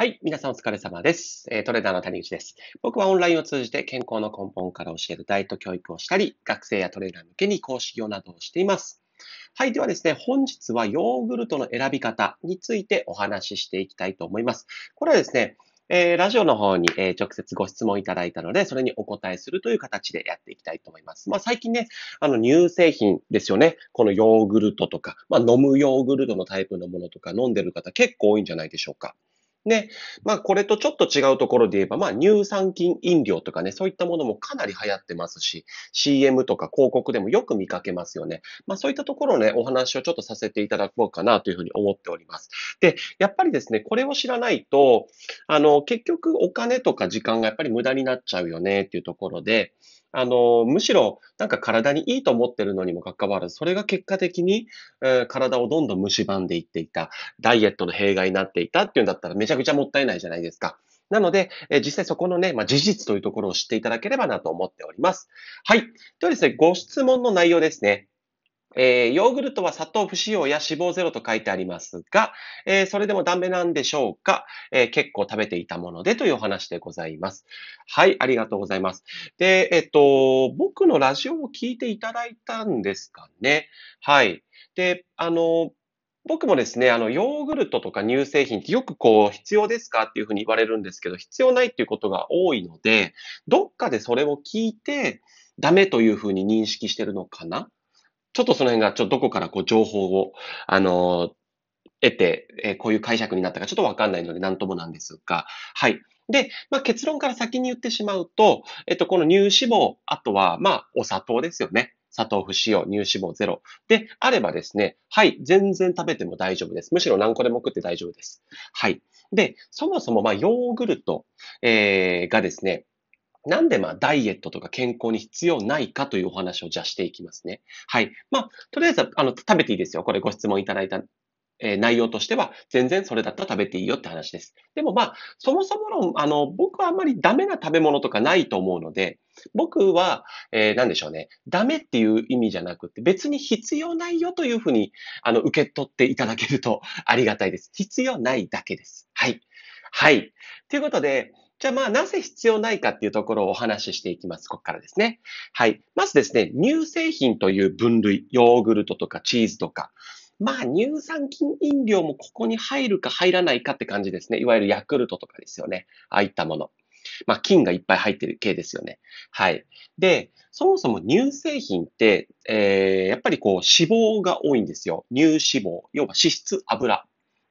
はい。皆さんお疲れ様です。トレーダーの谷口です。僕はオンラインを通じて健康の根本から教えるダイエット教育をしたり、学生やトレーダー向けに講師業などをしています。はい。ではですね、本日はヨーグルトの選び方についてお話ししていきたいと思います。これはですね、えー、ラジオの方に、えー、直接ご質問いただいたので、それにお答えするという形でやっていきたいと思います。まあ、最近ね、あの、乳製品ですよね。このヨーグルトとか、まあ、飲むヨーグルトのタイプのものとか飲んでる方結構多いんじゃないでしょうか。ね。まあ、これとちょっと違うところで言えば、まあ、乳酸菌飲料とかね、そういったものもかなり流行ってますし、CM とか広告でもよく見かけますよね。まあ、そういったところね、お話をちょっとさせていただこうかなというふうに思っております。で、やっぱりですね、これを知らないと、あの、結局お金とか時間がやっぱり無駄になっちゃうよねっていうところで、あの、むしろ、なんか体にいいと思ってるのにもかかわらず、それが結果的に、えー、体をどんどん蝕んでいっていた、ダイエットの弊害になっていたっていうんだったらめちゃくちゃもったいないじゃないですか。なので、えー、実際そこのね、まあ、事実というところを知っていただければなと思っております。はい。ではですね、ご質問の内容ですね。えー、ヨーグルトは砂糖不使用や脂肪ゼロと書いてありますが、えー、それでもダメなんでしょうか、えー、結構食べていたものでというお話でございます。はい、ありがとうございます。で、えっと、僕のラジオを聞いていただいたんですかね？はい。で、あの、僕もですね、あの、ヨーグルトとか乳製品ってよくこう、必要ですかっていうふうに言われるんですけど、必要ないっていうことが多いので、どっかでそれを聞いて、ダメというふうに認識してるのかな？ちょっとその辺が、ちょっとどこからこう情報を、あの、得て、え、こういう解釈になったかちょっとわかんないので何ともなんですが、はい。で、まあ、結論から先に言ってしまうと、えっと、この乳脂肪、あとは、まあ、お砂糖ですよね。砂糖不使用、乳脂肪ゼロ。で、あればですね、はい、全然食べても大丈夫です。むしろ何個でも食って大丈夫です。はい。で、そもそも、まあ、ヨーグルト、えー、がですね、なんでまあダイエットとか健康に必要ないかというお話をじゃしていきますね。はい。まあ、とりあえず、あの、食べていいですよ。これご質問いただいた、えー、内容としては、全然それだったら食べていいよって話です。でもまあ、そもそも論、あの、僕はあんまりダメな食べ物とかないと思うので、僕は、えー、なんでしょうね。ダメっていう意味じゃなくて、別に必要ないよというふうに、あの、受け取っていただけるとありがたいです。必要ないだけです。はい。はい。ということで、じゃあまあなぜ必要ないかっていうところをお話ししていきます。ここからですね。はい。まずですね、乳製品という分類、ヨーグルトとかチーズとか、まあ乳酸菌飲料もここに入るか入らないかって感じですね。いわゆるヤクルトとかですよね。ああいったもの。まあ菌がいっぱい入ってる系ですよね。はい。で、そもそも乳製品って、えー、やっぱりこう脂肪が多いんですよ。乳脂肪。要は脂質、油。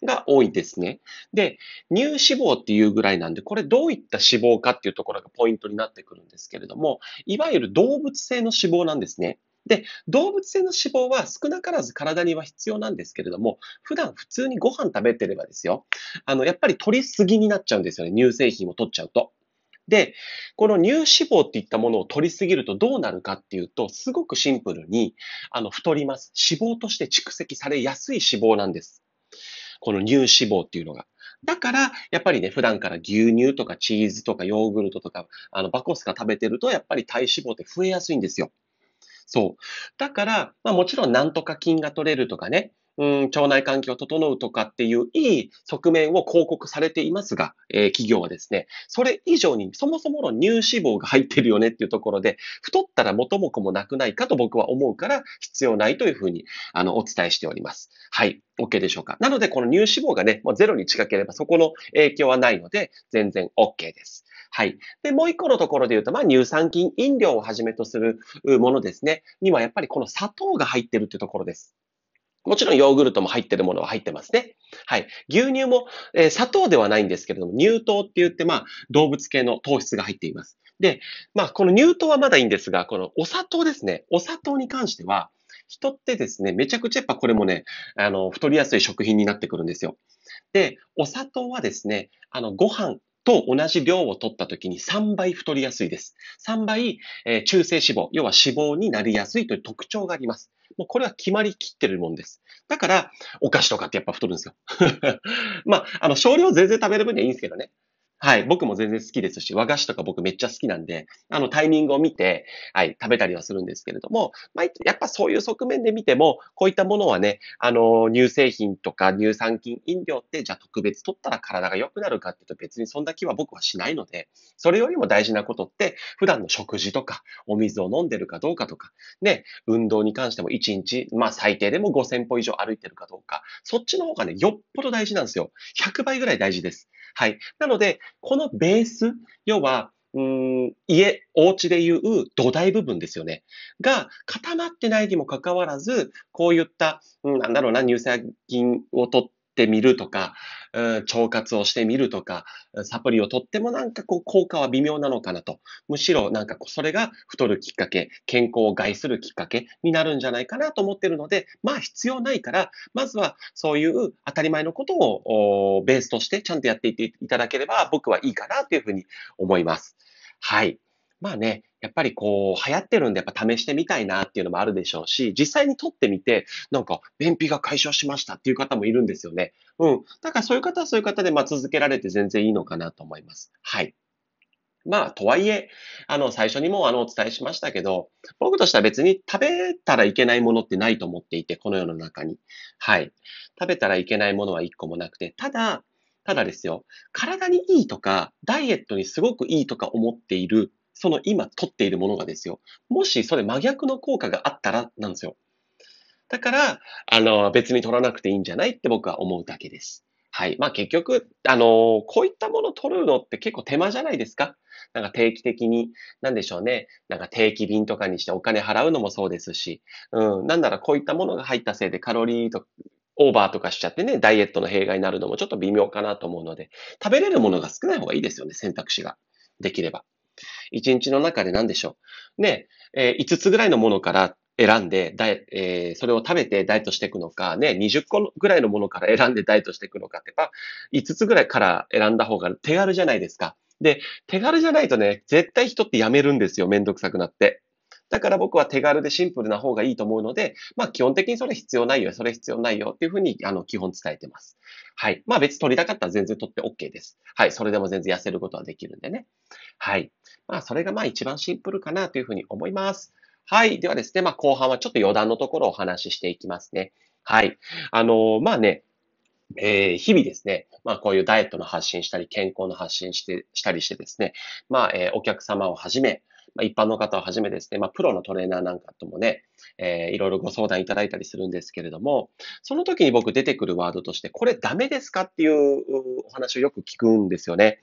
が多いですね。で、乳脂肪っていうぐらいなんで、これどういった脂肪かっていうところがポイントになってくるんですけれども、いわゆる動物性の脂肪なんですね。で、動物性の脂肪は少なからず体には必要なんですけれども、普段普通にご飯食べてればですよ、あの、やっぱり取りすぎになっちゃうんですよね。乳製品を取っちゃうと。で、この乳脂肪っていったものを取りすぎるとどうなるかっていうと、すごくシンプルに、あの、太ります。脂肪として蓄積されやすい脂肪なんです。この乳脂肪っていうのが。だから、やっぱりね、普段から牛乳とかチーズとかヨーグルトとか、あの、バコスカ食べてると、やっぱり体脂肪って増えやすいんですよ。そう。だから、まあもちろんなんとか菌が取れるとかね、うん、腸内環境を整うとかっていういい側面を広告されていますが、えー、企業はですね、それ以上にそもそもの乳脂肪が入ってるよねっていうところで、太ったら元も子もなくないかと僕は思うから必要ないというふうにあのお伝えしております。はい。OK でしょうか？なので、この乳脂肪がね、もうゼロに近ければそこの影響はないので、全然 OK です。はい。で、もう一個のところで言うと、まあ、乳酸菌飲料をはじめとするものですね、にはやっぱりこの砂糖が入ってるっていうところです。もちろんヨーグルトも入ってるものは入ってますね。はい。牛乳も、えー、砂糖ではないんですけれども、乳糖って言って、まあ、動物系の糖質が入っています。で、まあ、この乳糖はまだいいんですが、このお砂糖ですね。お砂糖に関しては、人ってですね、めちゃくちゃやっぱこれもね、あの、太りやすい食品になってくるんですよ。で、お砂糖はですね、あの、ご飯と同じ量を取った時に3倍太りやすいです。3倍、えー、中性脂肪、要は脂肪になりやすいという特徴があります。もうこれは決まりきってるもんです。だから、お菓子とかってやっぱ太るんですよ。まあ、あの、少量全然食べる分にはいいんですけどね。はい。僕も全然好きですし、和菓子とか僕めっちゃ好きなんで、あの、タイミングを見て、はい、食べたりはするんですけれども、まあ、やっぱそういう側面で見ても、こういったものはね、あの、乳製品とか乳酸菌飲料って、じゃあ特別取ったら体が良くなるかっていうと別にそんな気は僕はしないので、それよりも大事なことって、普段の食事とか、お水を飲んでるかどうかとか、ね、運動に関しても1日、まあ最低でも5000歩以上歩いてるかどうか、そっちの方がね、よっぽど大事なんですよ。100倍ぐらい大事です。はい。なので、このベース、要は、うん、家、お家でいう土台部分ですよね。が固まってないにもかかわらず、こういった、うん、なんだろうな、乳酸菌を取ってみるとか、腸活をしてみるとか、サプリを取ってもなんかこう効果は微妙なのかなと。むしろなんかそれが太るきっかけ、健康を害するきっかけになるんじゃないかなと思ってるので、まあ必要ないから、まずはそういう当たり前のことをベースとしてちゃんとやっていっていただければ僕はいいかなというふうに思います。はい。まあね、やっぱりこう、流行ってるんでやっぱ試してみたいなっていうのもあるでしょうし、実際に取ってみて、なんか、便秘が解消しましたっていう方もいるんですよね。うん。だからそういう方はそういう方で、まあ続けられて全然いいのかなと思います。はい。まあ、とはいえ、あの、最初にもあの、お伝えしましたけど、僕としては別に食べたらいけないものってないと思っていて、この世の中に。はい。食べたらいけないものは一個もなくて、ただ、ただですよ、体にいいとか、ダイエットにすごくいいとか思っているその今取っているものがですよ、もしそれ真逆の効果があったらなんですよ。だから、あの、別に取らなくていいんじゃないって僕は思うだけです。はい。まあ結局、あの、こういったもの取るのって結構手間じゃないですかなんか定期的に、なんでしょうね。なんか定期便とかにしてお金払うのもそうですし、うん。なんならこういったものが入ったせいでカロリーとオーバーとかしちゃってね、ダイエットの弊害になるのもちょっと微妙かなと思うので、食べれるものが少ない方がいいですよね、選択肢が。できれば。一日の中で何でしょう。ね、えー、5つぐらいのものから選んで、ダイえー、それを食べてダイエットしていくのか、ね、20個ぐらいのものから選んでダイエットしていくのかって、やっぱ5つぐらいから選んだ方が手軽じゃないですか。で、手軽じゃないとね、絶対人ってやめるんですよ。めんどくさくなって。だから僕は手軽でシンプルな方がいいと思うので、まあ基本的にそれ必要ないよ、それ必要ないよっていうふうに、あの、基本伝えてます。はい。まあ別に取りたかったら全然取って OK です。はい。それでも全然痩せることはできるんでね。はい。まあそれがまあ一番シンプルかなというふうに思います。はい。ではですね、まあ後半はちょっと余談のところをお話ししていきますね。はい。あのー、まあね、えー、日々ですね、まあこういうダイエットの発信したり、健康の発信して、したりしてですね、まあ、えー、お客様をはじめ、まあ、一般の方をはじめですね、まあ、プロのトレーナーなんかともね、えー、いろいろご相談いただいたりするんですけれども、その時に僕出てくるワードとして、これダメですかっていうお話をよく聞くんですよね。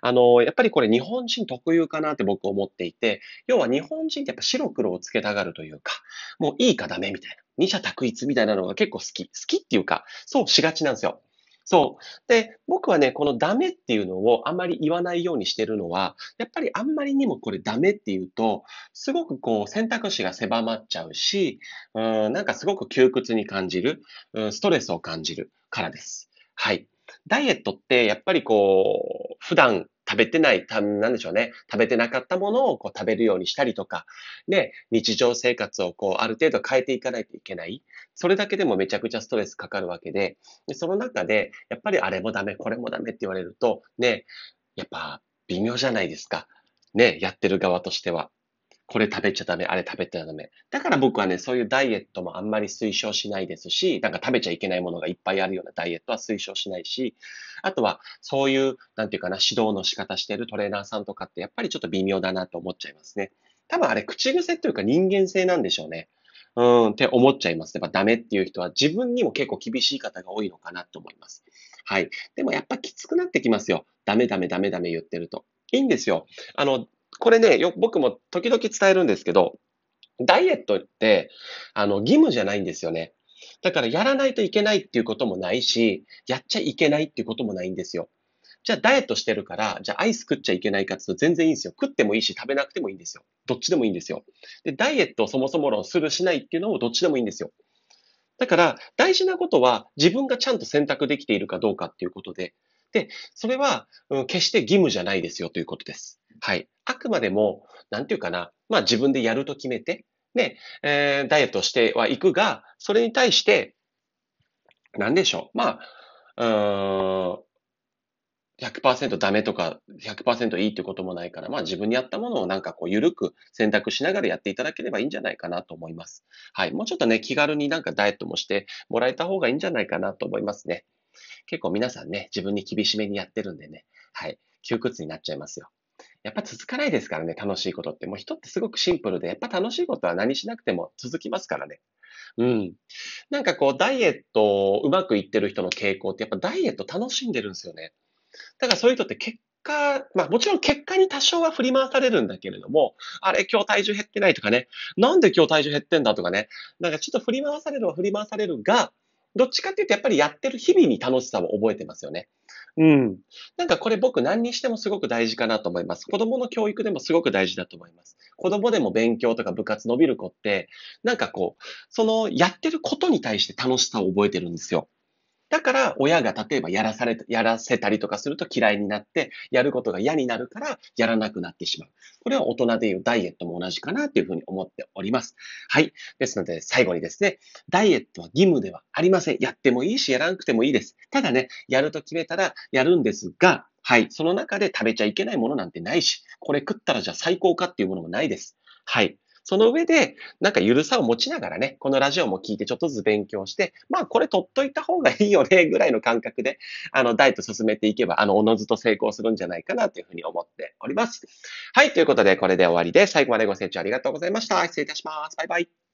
あの、やっぱりこれ日本人特有かなって僕思っていて、要は日本人ってやっぱ白黒をつけたがるというか、もういいかダメみたいな。二者択一みたいなのが結構好き。好きっていうか、そうしがちなんですよ。そう。で、僕はね、このダメっていうのをあんまり言わないようにしてるのは、やっぱりあんまりにもこれダメっていうと、すごくこう選択肢が狭まっちゃうし、うん、なんかすごく窮屈に感じる、うん、ストレスを感じるからです。はい。ダイエットってやっぱりこう、普段食べてない、たなんでしょうね。食べてなかったものをこう食べるようにしたりとか、ね、日常生活をこうある程度変えていかないといけない。それだけでもめちゃくちゃストレスかかるわけで、でその中で、やっぱりあれもダメ、これもダメって言われると、ね、やっぱ微妙じゃないですか。ね、やってる側としては。これ食べちゃダメ、あれ食べちゃダメ。だから僕はね、そういうダイエットもあんまり推奨しないですし、なんか食べちゃいけないものがいっぱいあるようなダイエットは推奨しないし、あとはそういう、なんていうかな、指導の仕方してるトレーナーさんとかってやっぱりちょっと微妙だなと思っちゃいますね。多分あれ口癖というか人間性なんでしょうね。うん、って思っちゃいます。やっぱダメっていう人は自分にも結構厳しい方が多いのかなと思います。はい。でもやっぱきつくなってきますよ。ダメダメダメダメ言ってると。いいんですよ。あの、これね、よ、僕も時々伝えるんですけど、ダイエットって、あの、義務じゃないんですよね。だからやらないといけないっていうこともないし、やっちゃいけないっていうこともないんですよ。じゃあダイエットしてるから、じゃあアイス食っちゃいけないかっていうと全然いいんですよ。食ってもいいし食べなくてもいいんですよ。どっちでもいいんですよ。で、ダイエットをそもそも論するしないっていうのもどっちでもいいんですよ。だから、大事なことは自分がちゃんと選択できているかどうかっていうことで、で、それは、うん、決して義務じゃないですよということです。はい。あくまでも、なんていうかな、まあ自分でやると決めて、ね、えー、ダイエットしてはいくが、それに対して、なんでしょう。まあ、うーん、100%ダメとか100%いいってこともないから、まあ自分に合ったものをなんかこう緩く選択しながらやっていただければいいんじゃないかなと思います。はい。もうちょっとね、気軽になんかダイエットもしてもらえた方がいいんじゃないかなと思いますね。結構皆さんね、自分に厳しめにやってるんでね、はい。窮屈になっちゃいますよ。やっぱ続かないですからね、楽しいことって。もう人ってすごくシンプルで、やっぱ楽しいことは何しなくても続きますからね。うん。なんかこう、ダイエットうまくいってる人の傾向って、やっぱダイエット楽しんでるんですよね。だからそういう人って結果、まあもちろん結果に多少は振り回されるんだけれども、あれ今日体重減ってないとかね、なんで今日体重減ってんだとかね、なんかちょっと振り回されるは振り回されるが、どっちかっていうとやっぱりやってる日々に楽しさを覚えてますよね。うん。なんかこれ僕何にしてもすごく大事かなと思います。子供の教育でもすごく大事だと思います。子供でも勉強とか部活伸びる子って、なんかこう、そのやってることに対して楽しさを覚えてるんですよ。だから、親が例えばやらされ、やらせたりとかすると嫌いになって、やることが嫌になるから、やらなくなってしまう。これは大人でいうダイエットも同じかなっていうふうに思っております。はい。ですので、最後にですね、ダイエットは義務ではありません。やってもいいし、やらなくてもいいです。ただね、やると決めたらやるんですが、はい。その中で食べちゃいけないものなんてないし、これ食ったらじゃあ最高かっていうものもないです。はい。その上で、なんかゆるさを持ちながらね、このラジオも聞いてちょっとずつ勉強して、まあこれ取っといた方がいいよね、ぐらいの感覚で、あの、ダイエット進めていけば、あの、おのずと成功するんじゃないかなというふうに思っております。はい、ということでこれで終わりで、最後までご清聴ありがとうございました。失礼いたします。バイバイ。